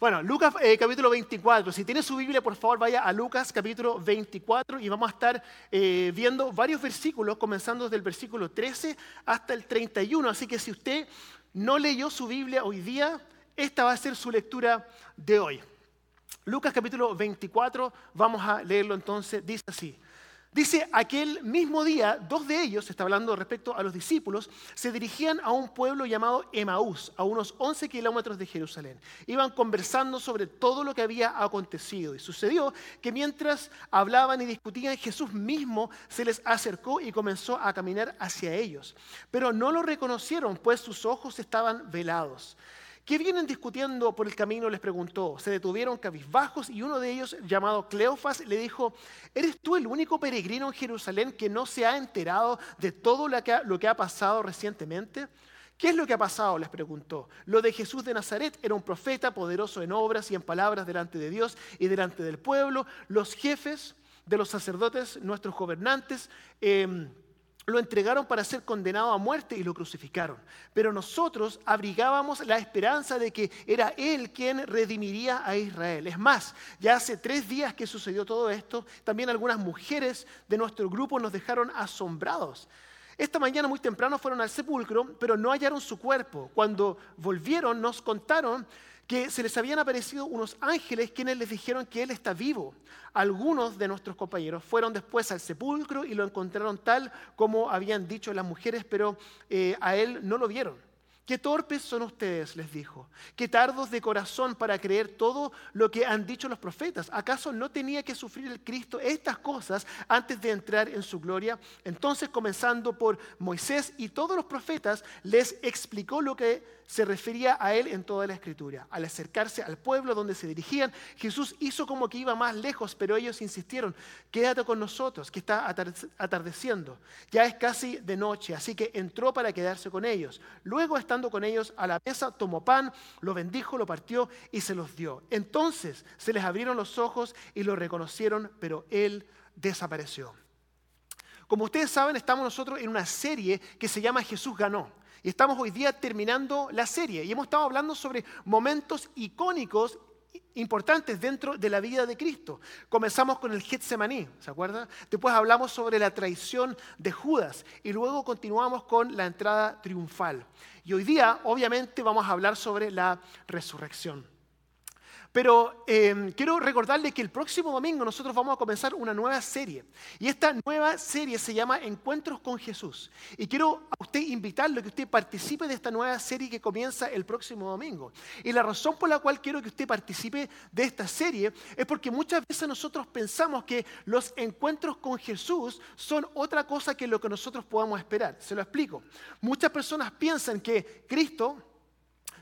Bueno, Lucas eh, capítulo 24. Si tiene su Biblia, por favor, vaya a Lucas capítulo 24 y vamos a estar eh, viendo varios versículos, comenzando desde el versículo 13 hasta el 31. Así que si usted no leyó su Biblia hoy día, esta va a ser su lectura de hoy. Lucas capítulo 24, vamos a leerlo entonces, dice así. Dice, aquel mismo día, dos de ellos, está hablando respecto a los discípulos, se dirigían a un pueblo llamado Emaús, a unos 11 kilómetros de Jerusalén. Iban conversando sobre todo lo que había acontecido. Y sucedió que mientras hablaban y discutían, Jesús mismo se les acercó y comenzó a caminar hacia ellos. Pero no lo reconocieron, pues sus ojos estaban velados. ¿Qué vienen discutiendo por el camino? Les preguntó. Se detuvieron cabizbajos y uno de ellos, llamado Cleofas, le dijo, ¿eres tú el único peregrino en Jerusalén que no se ha enterado de todo lo que ha, pasado recientemente? ¿Qué es lo que ha pasado? les preguntó. Lo de Jesús de Nazaret era un profeta poderoso en obras y en palabras delante de Dios y delante del pueblo. Los jefes de los sacerdotes, nuestros gobernantes, eh, lo entregaron para ser condenado a muerte y lo crucificaron. Pero nosotros abrigábamos la esperanza de que era Él quien redimiría a Israel. Es más, ya hace tres días que sucedió todo esto, también algunas mujeres de nuestro grupo nos dejaron asombrados. Esta mañana muy temprano fueron al sepulcro, pero no hallaron su cuerpo. Cuando volvieron nos contaron que se les habían aparecido unos ángeles quienes les dijeron que Él está vivo. Algunos de nuestros compañeros fueron después al sepulcro y lo encontraron tal como habían dicho las mujeres, pero eh, a Él no lo vieron. Qué torpes son ustedes, les dijo. Qué tardos de corazón para creer todo lo que han dicho los profetas. ¿Acaso no tenía que sufrir el Cristo estas cosas antes de entrar en su gloria? Entonces, comenzando por Moisés y todos los profetas, les explicó lo que se refería a él en toda la escritura. Al acercarse al pueblo donde se dirigían, Jesús hizo como que iba más lejos, pero ellos insistieron, quédate con nosotros, que está atardeciendo. Ya es casi de noche, así que entró para quedarse con ellos. Luego, con ellos a la mesa, tomó pan, lo bendijo, lo partió y se los dio. Entonces se les abrieron los ojos y lo reconocieron, pero él desapareció. Como ustedes saben, estamos nosotros en una serie que se llama Jesús ganó. Y estamos hoy día terminando la serie y hemos estado hablando sobre momentos icónicos importantes dentro de la vida de Cristo. Comenzamos con el Getsemaní, ¿se acuerdan? Después hablamos sobre la traición de Judas y luego continuamos con la entrada triunfal. Y hoy día, obviamente, vamos a hablar sobre la resurrección. Pero em, quiero recordarle que el próximo domingo nosotros vamos a comenzar una nueva serie. Y esta nueva serie se llama Encuentros con Jesús. Y quiero a usted invitarlo a que usted participe de esta nueva serie que comienza el próximo domingo. Y la razón por la cual quiero que usted participe de esta serie es porque muchas veces nosotros pensamos que los encuentros con Jesús son otra cosa que lo que nosotros podamos esperar. Se lo explico. Muchas personas piensan que Cristo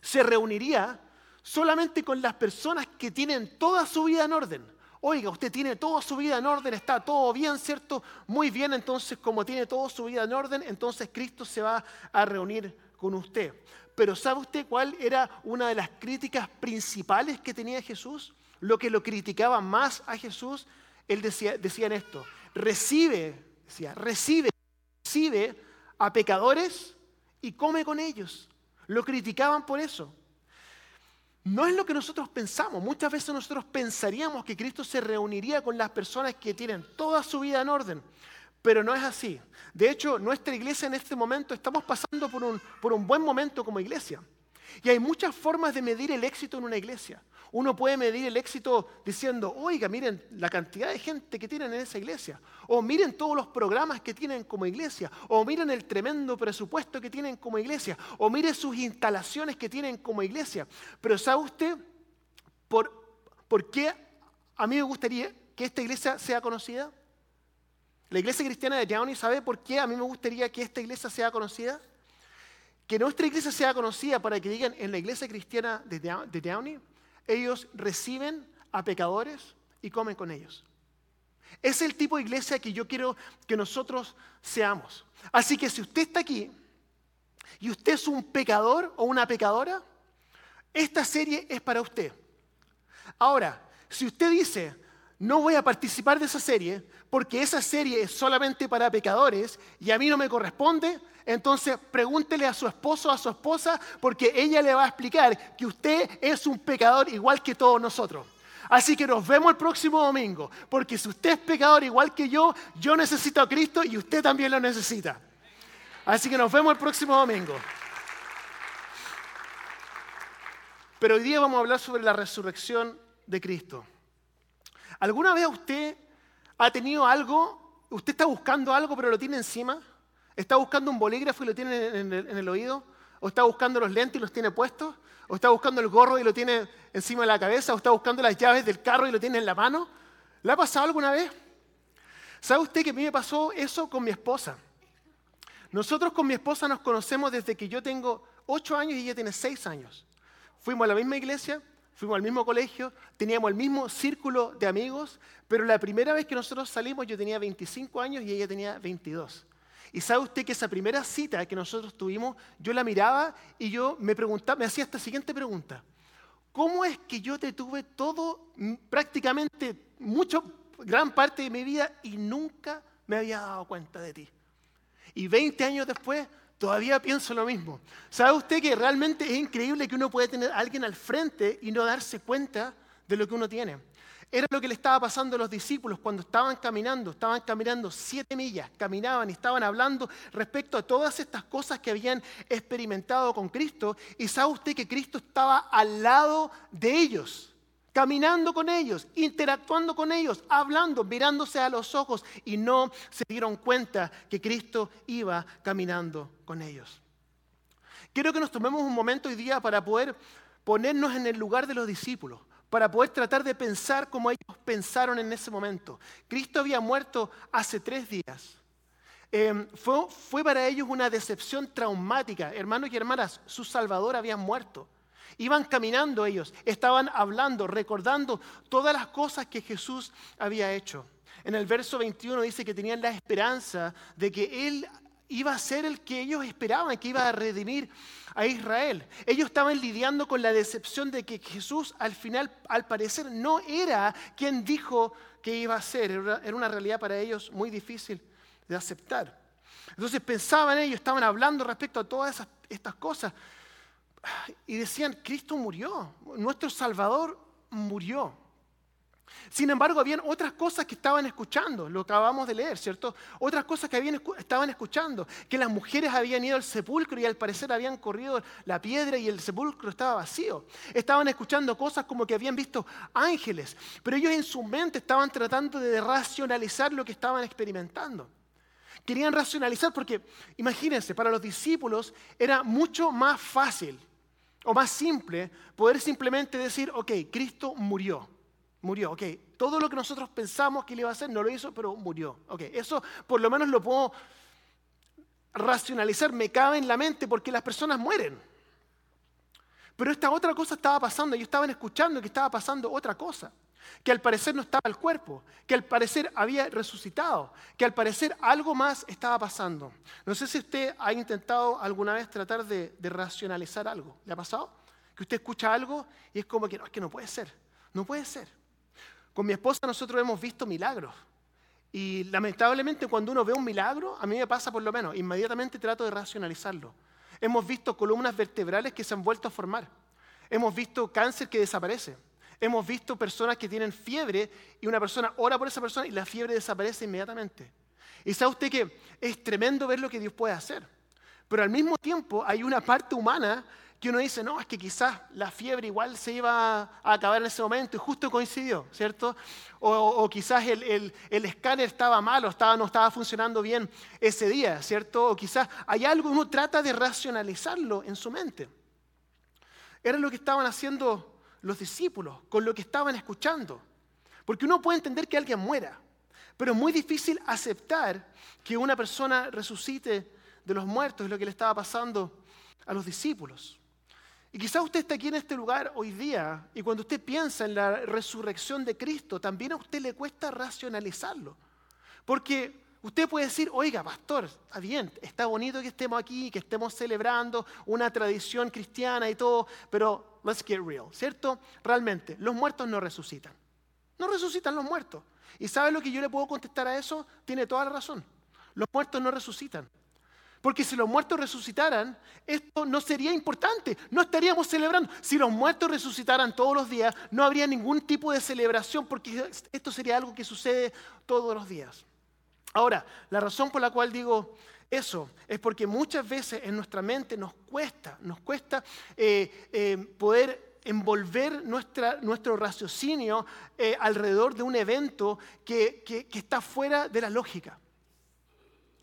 se reuniría solamente con las personas que tienen toda su vida en orden. Oiga, usted tiene toda su vida en orden, está todo bien, ¿cierto? Muy bien, entonces como tiene toda su vida en orden, entonces Cristo se va a reunir con usted. Pero ¿sabe usted cuál era una de las críticas principales que tenía Jesús? Lo que lo criticaba más a Jesús, él decía, en esto, recibe, decía, recibe, recibe a pecadores y come con ellos. Lo criticaban por eso. No es lo que nosotros pensamos. Muchas veces nosotros pensaríamos que Cristo se reuniría con las personas que tienen toda su vida en orden, pero no es así. De hecho, nuestra iglesia en este momento estamos pasando por un, por un buen momento como iglesia. Y hay muchas formas de medir el éxito en una iglesia. Uno puede medir el éxito diciendo, oiga, miren la cantidad de gente que tienen en esa iglesia. O miren todos los programas que tienen como iglesia. O miren el tremendo presupuesto que tienen como iglesia. O miren sus instalaciones que tienen como iglesia. Pero ¿sabe usted por, por qué a mí me gustaría que esta iglesia sea conocida? La iglesia cristiana de Downey, ¿sabe por qué a mí me gustaría que esta iglesia sea conocida? Que nuestra iglesia sea conocida para que digan en la iglesia cristiana de Downey, ellos reciben a pecadores y comen con ellos. Es el tipo de iglesia que yo quiero que nosotros seamos. Así que si usted está aquí y usted es un pecador o una pecadora, esta serie es para usted. Ahora, si usted dice, no voy a participar de esa serie porque esa serie es solamente para pecadores y a mí no me corresponde, entonces pregúntele a su esposo o a su esposa porque ella le va a explicar que usted es un pecador igual que todos nosotros. Así que nos vemos el próximo domingo, porque si usted es pecador igual que yo, yo necesito a Cristo y usted también lo necesita. Así que nos vemos el próximo domingo. Pero hoy día vamos a hablar sobre la resurrección de Cristo. ¿Alguna vez usted ha tenido algo, usted está buscando algo pero lo tiene encima? ¿Está buscando un bolígrafo y lo tiene en el, oído? ¿O está buscando los lentes y los tiene puestos? ¿O está buscando el gorro y lo tiene encima de la cabeza? ¿O está buscando las llaves del carro y lo tiene en la mano? ¿Le ha pasado alguna vez? ¿Sabe usted que a mí me pasó eso con mi esposa? Nosotros con mi esposa nos conocemos desde que yo tengo ocho años y ella tiene seis años. Fuimos a la misma iglesia, fuimos al mismo colegio, teníamos el mismo círculo de amigos, pero la primera vez que nosotros salimos yo tenía 25 años y ella tenía 22. Y sabe usted que esa primera cita que nosotros tuvimos, yo la miraba y yo me preguntaba, me hacía esta siguiente pregunta. ¿Cómo es que yo te tuve todo, mm, prácticamente mucho, gran parte de mi vida y nunca me había dado cuenta de ti? Y 20 años después Todavía pienso lo mismo. ¿Sabe usted que realmente es increíble que uno puede tener a alguien al frente y no darse cuenta de lo que uno tiene? Era lo que le estaba pasando a los discípulos cuando estaban caminando, estaban caminando siete millas, caminaban y estaban hablando respecto a todas estas cosas que habían experimentado con Cristo. Y sabe usted que Cristo estaba al lado de ellos caminando con ellos, interactuando con ellos, hablando, mirándose a los ojos y no se dieron cuenta que Cristo iba caminando con ellos. Quiero que nos tomemos un momento hoy día para poder ponernos en el lugar de los discípulos, para poder tratar de pensar como ellos pensaron en ese momento. Cristo había muerto hace tres días. Fue, fue para ellos una decepción traumática. Hermanos y hermanas, su Salvador había muerto. Iban caminando ellos, estaban hablando, recordando todas las cosas que Jesús había hecho. En el verso 21 dice que tenían la esperanza de que Él iba a ser el que ellos esperaban, que iba a redimir a Israel. Ellos estaban lidiando con la decepción de que Jesús al final, al parecer, no era quien dijo que iba a ser. Era una realidad para ellos muy difícil de aceptar. Entonces pensaban ellos, estaban hablando respecto a todas estas cosas y decían, Cristo murió, nuestro Salvador murió. Sin embargo, habían otras cosas que estaban escuchando, lo acabamos de leer, ¿cierto? Otras cosas que habían, estaban escuchando, que las mujeres habían ido al sepulcro y al parecer habían corrido la piedra y el sepulcro estaba vacío. Estaban escuchando cosas como que habían visto ángeles, pero ellos en su mente estaban tratando de racionalizar lo que estaban experimentando. Querían racionalizar porque, imagínense, para los discípulos era mucho más fácil o más simple, poder simplemente decir, ok, Cristo murió, murió, ok, todo lo que nosotros pensamos que le iba a hacer no lo hizo, pero murió, ok, eso por lo menos lo puedo racionalizar, me cabe en la mente porque las personas mueren. Pero esta otra cosa estaba pasando, ellos estaban escuchando que estaba pasando otra cosa que al parecer no estaba el cuerpo, que al parecer había resucitado, que al parecer algo más estaba pasando. No sé si usted ha intentado alguna vez tratar de, racionalizar algo. ¿Le ha pasado? Que usted escucha algo y es como que no, es que no puede ser, no puede ser. Con mi esposa nosotros hemos visto milagros. Y lamentablemente cuando uno ve un milagro, a mí me pasa por lo menos, inmediatamente trato de racionalizarlo. Hemos visto columnas vertebrales que se han vuelto a formar. Hemos visto cáncer que desaparece. Hemos visto personas que tienen fiebre y una persona ora por esa persona y la fiebre desaparece inmediatamente. Y sabe usted que es tremendo ver lo que Dios puede hacer. Pero al mismo tiempo hay una parte humana que uno dice, no, es que quizás la fiebre igual se iba a acabar en ese momento y justo coincidió, ¿cierto? O, quizás el, escáner estaba mal o estaba, no estaba funcionando bien ese día, ¿cierto? O quizás hay algo, uno trata de racionalizarlo en su mente. Era lo que estaban haciendo los discípulos con lo que estaban escuchando. Porque uno puede entender que alguien muera, pero es muy difícil aceptar que una persona resucite de los muertos, es lo que le estaba pasando a los discípulos. Y quizás usted está aquí en este lugar hoy día y cuando usted piensa en la resurrección de Cristo, también a usted le cuesta racionalizarlo. Porque usted puede decir, oiga, pastor, está bien, está bonito que estemos aquí, que estemos celebrando una tradición cristiana y todo, pero let's get real, ¿cierto? Realmente, los muertos no resucitan. No resucitan los muertos. ¿Y sabe lo que yo le puedo contestar a eso? Tiene toda la razón. Los muertos no resucitan. Porque si los muertos resucitaran, esto no sería importante, no estaríamos celebrando. Si los muertos resucitaran todos los días, no habría ningún tipo de celebración porque esto sería algo que sucede todos los días. Ahora, la razón por la cual digo eso es porque muchas veces en nuestra mente nos cuesta, nos cuesta eh, eh, poder envolver nuestro raciocinio eh, alrededor de un evento que está fuera de la lógica.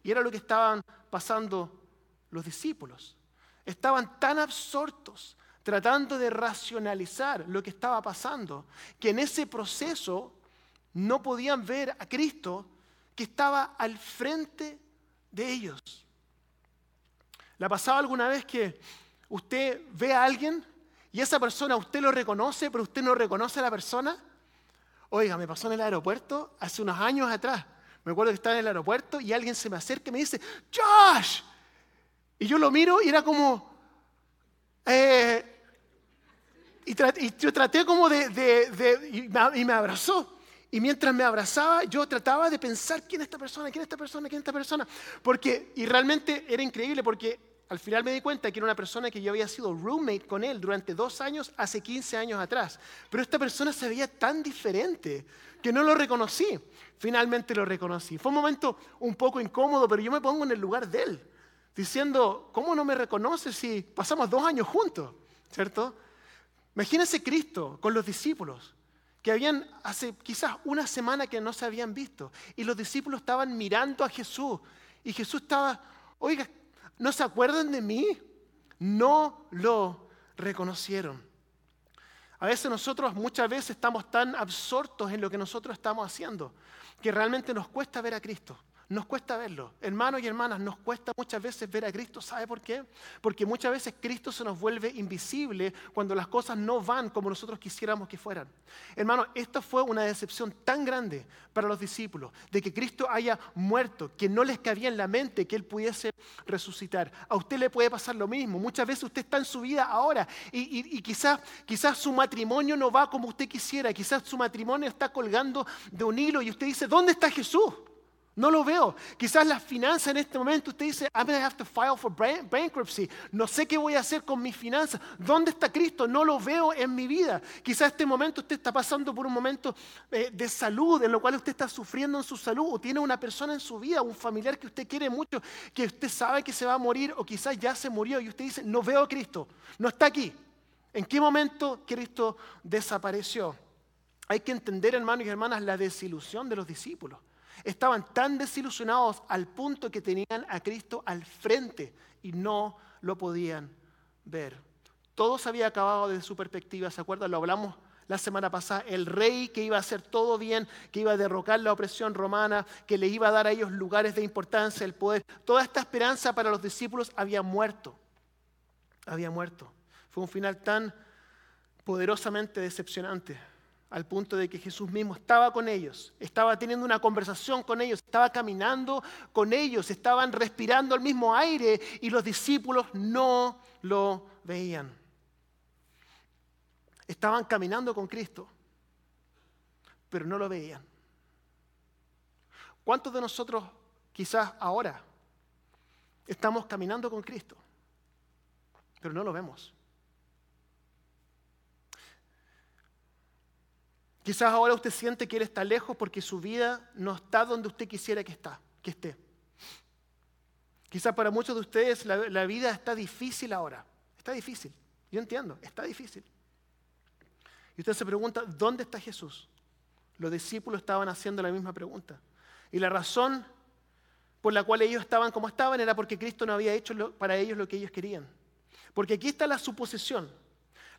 Y era lo que estaban pasando los discípulos. Estaban tan absortos tratando de racionalizar lo que estaba pasando, que en ese proceso no podían ver a Cristo que estaba al frente de ellos. ¿Le ha pasado alguna vez que usted ve a alguien y esa persona usted lo reconoce, pero usted no reconoce a la persona? Oiga, me pasó en el aeropuerto hace unos años atrás. Me acuerdo que estaba en el aeropuerto y alguien se me acerca y me dice, Josh. Y yo lo miro y era como... Eh, y, yo traté como de... y, me, abrazó. Y mientras me abrazaba, yo trataba de pensar quién es esta persona, quién es esta persona, quién es esta persona. Porque, y realmente era increíble porque al final me di cuenta que era una persona que yo había sido roommate con él durante dos años, hace 15 años atrás. Pero esta persona se veía tan diferente que no lo reconocí. Finalmente lo reconocí. Fue un momento un poco incómodo, pero yo me pongo en el lugar de él, diciendo, ¿cómo no me reconoce si pasamos dos años juntos? ¿Cierto? Imagínense Cristo con los discípulos, que habían hace quizás una semana que no se habían visto, y los discípulos estaban mirando a Jesús, y Jesús estaba, oiga, ¿no se acuerdan de mí? No lo reconocieron. A veces nosotros muchas veces estamos tan absortos en lo que nosotros estamos haciendo que realmente nos cuesta ver a Cristo. Nos cuesta verlo. Hermanos y hermanas, nos cuesta muchas veces ver a Cristo. ¿Sabe por qué? Porque muchas veces Cristo se nos vuelve invisible cuando las cosas no van como nosotros quisiéramos que fueran. Hermano, esta fue una decepción tan grande para los discípulos de que Cristo haya muerto, que no les cabía en la mente que Él pudiese resucitar. A usted le puede pasar lo mismo. Muchas veces usted está en su vida ahora y, quizás, quizás su matrimonio no va como usted quisiera. Quizás su matrimonio está colgando de un hilo y usted dice, ¿dónde está Jesús? No lo veo. Quizás las finanzas en este momento usted dice, I'm going to have to file for bankruptcy. No sé qué voy a hacer con mis finanzas. ¿Dónde está Cristo? No lo veo en mi vida. Quizás este momento usted está pasando por un momento eh, de salud en lo cual usted está sufriendo en su salud o tiene una persona en su vida, un familiar que usted quiere mucho, que usted sabe que se va a morir o quizás ya se murió y usted dice, no veo a Cristo. No está aquí. ¿En qué momento Cristo desapareció? Hay que entender, hermanos y hermanas, la desilusión de los discípulos. Estaban tan desilusionados al punto que tenían a Cristo al frente y no lo podían ver. Todo se había acabado desde su perspectiva, ¿se acuerdan? Lo hablamos la semana pasada, el rey que iba a hacer todo bien, que iba a derrocar la opresión romana, que le iba a dar a ellos lugares de importancia, el poder. Toda esta esperanza para los discípulos había muerto. Había muerto. Fue un final tan poderosamente decepcionante al punto de que Jesús mismo estaba con ellos, estaba teniendo una conversación con ellos, estaba caminando con ellos, estaban respirando el mismo aire y los discípulos no lo veían. Estaban caminando con Cristo, pero no lo veían. ¿Cuántos de nosotros quizás ahora estamos caminando con Cristo, pero no lo vemos? Quizás ahora usted siente que Él está lejos porque su vida no está donde usted quisiera que, está, que esté. Quizás para muchos de ustedes la, la vida está difícil ahora. Está difícil. Yo entiendo, está difícil. Y usted se pregunta, ¿dónde está Jesús? Los discípulos estaban haciendo la misma pregunta. Y la razón por la cual ellos estaban como estaban era porque Cristo no había hecho para ellos lo que ellos querían. Porque aquí está la suposición.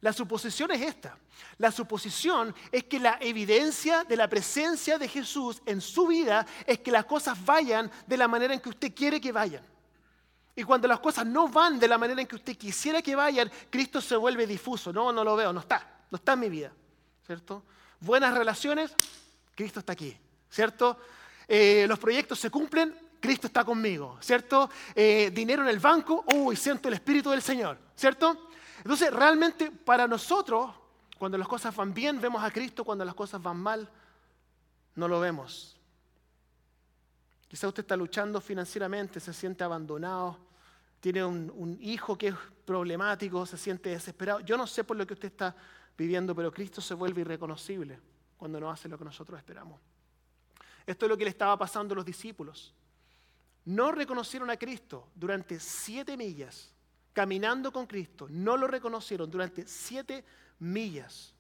La suposición es esta. La suposición es que la evidencia de la presencia de Jesús en su vida es que las cosas vayan de la manera en que usted quiere que vayan. Y cuando las cosas no van de la manera en que usted quisiera que vayan, Cristo se vuelve difuso. No, no lo veo, no está. No está en mi vida. ¿Cierto? Buenas relaciones, Cristo está aquí. ¿Cierto? Eh, los proyectos se cumplen, Cristo está conmigo. ¿Cierto? Eh, dinero en el banco, uy, siento el Espíritu del Señor. ¿Cierto? Entonces, realmente para nosotros, cuando las cosas van bien, vemos a Cristo, cuando las cosas van mal, no lo vemos. Quizá usted está luchando financieramente, se siente abandonado, tiene un, un, hijo que es problemático, se siente desesperado. Yo no sé por lo que usted está viviendo, pero Cristo se vuelve irreconocible cuando no hace lo que nosotros esperamos. Esto es lo que le estaba pasando a los discípulos. No reconocieron a Cristo durante siete millas, caminando con Cristo. No lo reconocieron durante siete millas.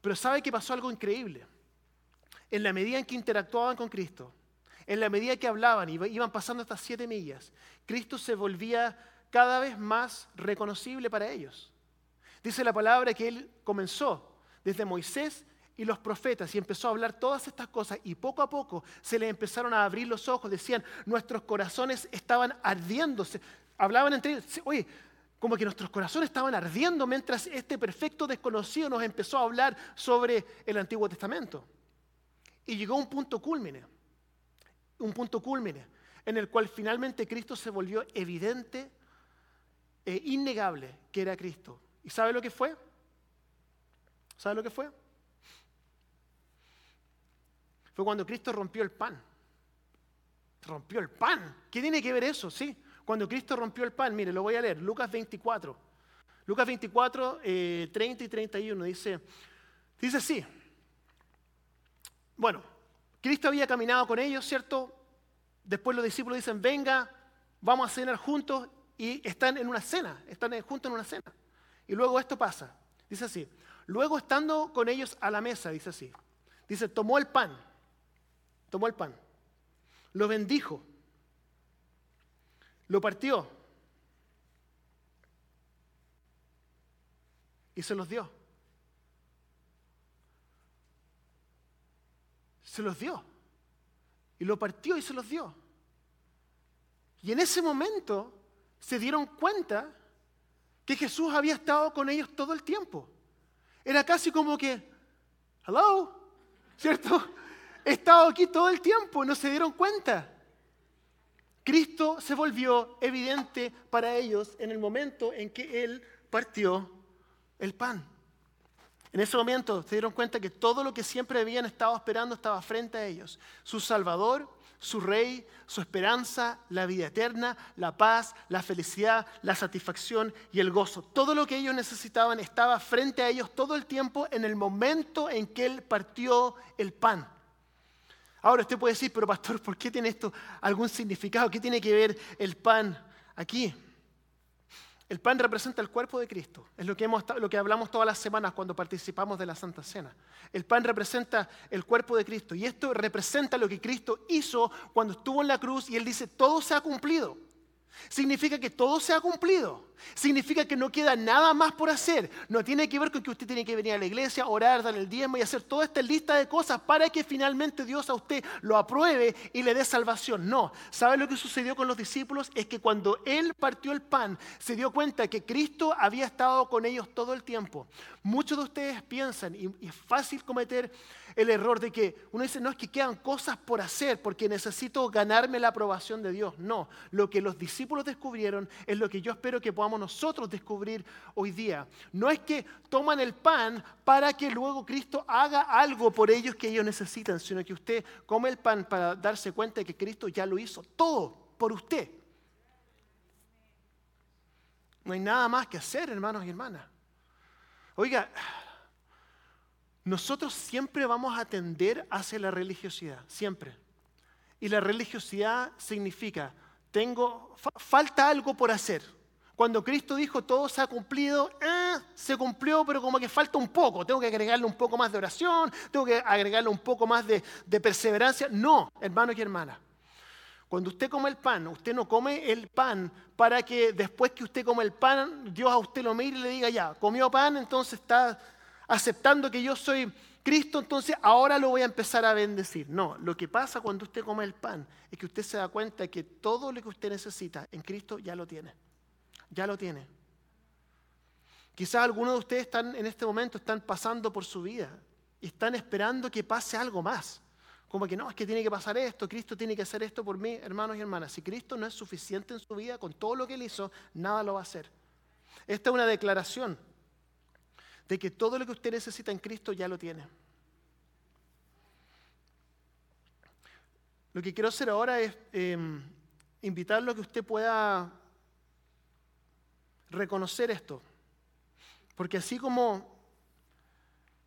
Pero ¿sabe que pasó algo increíble? En la medida en que interactuaban con Cristo, en la medida que hablaban y iban pasando estas siete millas, Cristo se volvía cada vez más reconocible para ellos. Dice la palabra que Él comenzó desde Moisés y los profetas y empezó a hablar todas estas cosas y poco a poco se le empezaron a abrir los ojos, decían, nuestros corazones estaban ardiéndose, hablaban entre ellos, oye, como que nuestros corazones estaban ardiendo mientras este perfecto desconocido nos empezó a hablar sobre el Antiguo Testamento. Y llegó un punto cúlmine, un punto cúlmine, en el cual finalmente Cristo se volvió evidente e innegable que era Cristo. ¿Y sabe lo que fue? ¿Sabe lo que fue? Fue cuando Cristo rompió el pan. Rompió el pan. ¿Qué tiene que ver eso? Sí. Cuando Cristo rompió el pan, mire, lo voy a leer, Lucas 24. Lucas 24, 30 eh, y 31 dice, dice así. Bueno, Cristo había caminado con ellos, ¿cierto? Después los discípulos dicen, venga, vamos a cenar juntos y están en una cena, están juntos en una cena. Y luego esto pasa, dice así. Luego estando con ellos a la mesa, dice así. Dice, tomó el pan, tomó el pan, lo bendijo, lo partió y se los dio. Se los dio. Y lo partió y se los dio. Y en ese momento se dieron cuenta que Jesús había estado con ellos todo el tiempo. Era casi como que, hello, ¿cierto? He estado aquí todo el tiempo, no se dieron cuenta. Cristo se volvió evidente para ellos en el momento en que Él partió el pan. En ese momento se dieron cuenta que todo lo que siempre habían estado esperando estaba frente a ellos. Su Salvador, su Rey, su esperanza, la vida eterna, la paz, la felicidad, la satisfacción y el gozo. Todo lo que ellos necesitaban estaba frente a ellos todo el tiempo en el momento en que Él partió el pan. Ahora usted puede decir, pero pastor, ¿por qué tiene esto algún significado? ¿Qué tiene que ver el pan aquí? El pan representa el cuerpo de Cristo. Es lo que, lo que hablamos todas las semanas cuando participamos de la Santa Cena. El pan representa el cuerpo de Cristo. Y esto representa lo que Cristo hizo cuando estuvo en la cruz y Él dice, todo se ha cumplido. Significa que todo se ha cumplido. Significa que no queda nada más por hacer. No tiene que ver con que usted tiene que venir a la iglesia, orar, dar el diezmo y hacer toda esta lista de cosas para que finalmente Dios a usted lo apruebe y le dé salvación. No. ¿Sabe lo que sucedió con los discípulos? Es que cuando Él partió el pan, se dio cuenta que Cristo había estado con ellos todo el tiempo. Muchos de ustedes piensan, y es fácil cometer el error de que uno dice, no es que quedan cosas por hacer porque necesito ganarme la aprobación de Dios. No, lo que los discípulos descubrieron es lo que yo espero que podamos nosotros descubrir hoy día. No es que toman el pan para que luego Cristo haga algo por ellos que ellos necesitan, sino que usted come el pan para darse cuenta de que Cristo ya lo hizo todo por usted. No hay nada más que hacer, hermanos y hermanas. Oiga, nosotros siempre vamos a tender hacia la religiosidad, siempre. Y la religiosidad significa, tengo, falta algo por hacer. Cuando Cristo dijo todo se ha cumplido, eh, se cumplió, pero como que falta un poco. Tengo que agregarle un poco más de oración, tengo que agregarle un poco más de, de perseverancia. No, hermanos y hermanas. Cuando usted come el pan, usted no come el pan para que después que usted come el pan, Dios a usted lo mire y le diga, ya, comió pan, entonces está aceptando que yo soy Cristo, entonces ahora lo voy a empezar a bendecir. No, lo que pasa cuando usted come el pan es que usted se da cuenta que todo lo que usted necesita en Cristo ya lo tiene. Ya lo tiene. Quizás algunos de ustedes están en este momento están pasando por su vida y están esperando que pase algo más. Como que no, es que tiene que pasar esto, Cristo tiene que hacer esto por mí, hermanos y hermanas. Si Cristo no es suficiente en su vida con todo lo que él hizo, nada lo va a hacer. Esta es una declaración de que todo lo que usted necesita en Cristo ya lo tiene. Lo que quiero hacer ahora es em, invitarlo a que usted pueda reconocer esto. Porque así como,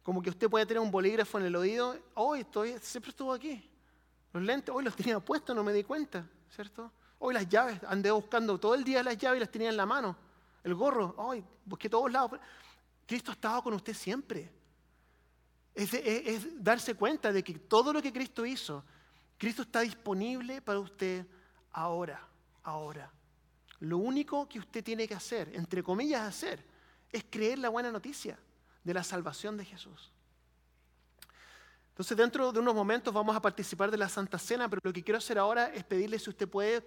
como que usted puede tener un bolígrafo en el oído, hoy siempre estuvo aquí. Los lentes, hoy los tenía puestos, no me di cuenta, ¿cierto? Hoy las llaves, andé buscando todo el día las llaves y las tenía en la mano. El gorro, hoy busqué todos lados. Cristo ha estado con usted siempre. es darse cuenta de que todo lo que Cristo hizo, Cristo está disponible para usted ahora, ahora. Lo único que usted tiene que hacer, entre comillas hacer, es creer la buena noticia de la salvación de Jesús. Entonces, dentro de unos momentos vamos a participar de la Santa Cena, pero lo que quiero hacer ahora es pedirle si usted puede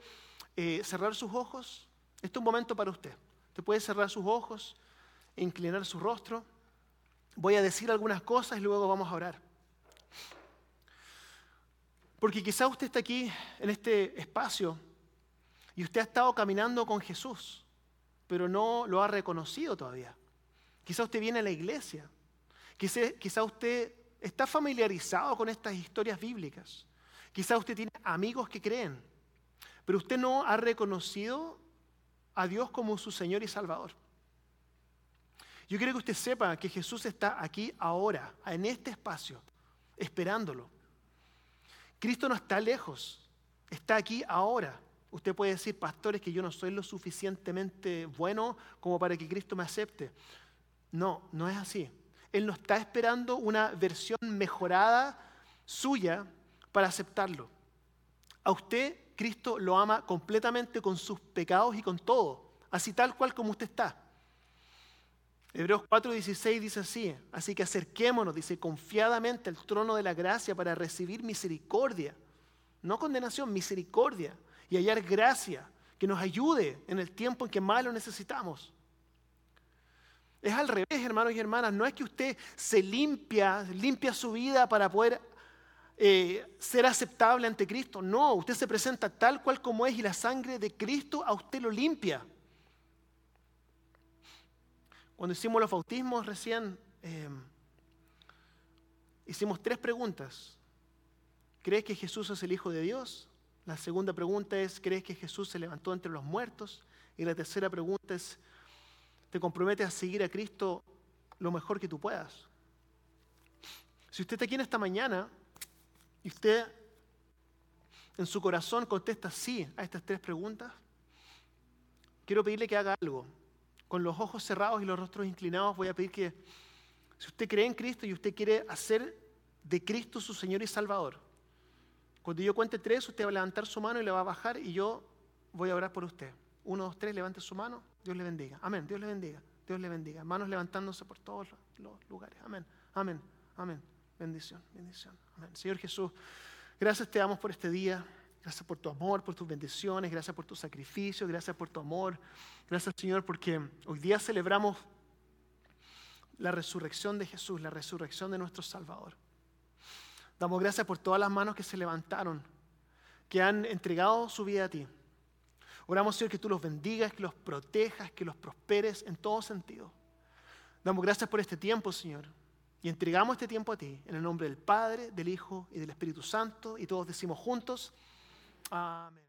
eh, cerrar sus ojos. Este es un momento para usted. Usted puede cerrar sus ojos inclinar su rostro. Voy a decir algunas cosas y luego vamos a orar. Porque quizá usted está aquí en este espacio y usted ha estado caminando con Jesús, pero no lo ha reconocido todavía. Quizá usted viene a la iglesia. Quizá, usted está familiarizado con estas historias bíblicas. Quizá usted tiene amigos que creen, pero usted no ha reconocido a Dios como su Señor y Salvador. Yo quiero que usted sepa que Jesús está aquí ahora, en este espacio, esperándolo. Cristo no está lejos, está aquí ahora. Usted puede decir, pastores, que yo no soy lo suficientemente bueno como para que Cristo me acepte. No, no es así. Él no está esperando una versión mejorada suya para aceptarlo. A usted Cristo lo ama completamente con sus pecados y con todo, así tal cual como usted está. Hebreos 4:16 dice así, así que acerquémonos, dice, confiadamente al trono de la gracia para recibir misericordia, no condenación, misericordia, y hallar gracia que nos ayude en el tiempo en que más lo necesitamos. Es al revés, hermanos y hermanas, no es que usted se limpia, limpia su vida para poder eh, ser aceptable ante Cristo, no, usted se presenta tal cual como es y la sangre de Cristo a usted lo limpia. Cuando hicimos los bautismos recién, em, hicimos tres preguntas. ¿Crees que Jesús es el Hijo de Dios? La segunda pregunta es, ¿crees que Jesús se levantó entre los muertos? Y la tercera pregunta es, ¿te comprometes a seguir a Cristo lo mejor que tú puedas? Si usted está aquí en esta mañana y usted en su corazón contesta sí a estas tres preguntas, quiero pedirle que haga algo con los ojos cerrados y los rostros inclinados, voy a pedir que, si usted cree en Cristo y usted quiere hacer de Cristo su Señor y Salvador, cuando yo cuente tres, usted va a levantar su mano y le va a bajar y yo voy a orar por usted. Uno, dos, tres, levante su mano, Dios le bendiga. Amén, Dios le bendiga, Dios le bendiga. Manos levantándose por todos los lugares. Amén, amén, amén. Bendición, bendición. Amén. Señor Jesús, gracias te damos por este día. Gracias por tu amor, por tus bendiciones, gracias por tu sacrificio, gracias por tu amor. Gracias Señor porque hoy día celebramos la resurrección de Jesús, la resurrección de nuestro Salvador. Damos gracias por todas las manos que se levantaron, que han entregado su vida a ti. Oramos Señor que tú los bendigas, que los protejas, que los prosperes en todo sentido. Damos gracias por este tiempo, Señor. Y entregamos este tiempo a ti, en el nombre del Padre, del Hijo y del Espíritu Santo. Y todos decimos juntos, Amén.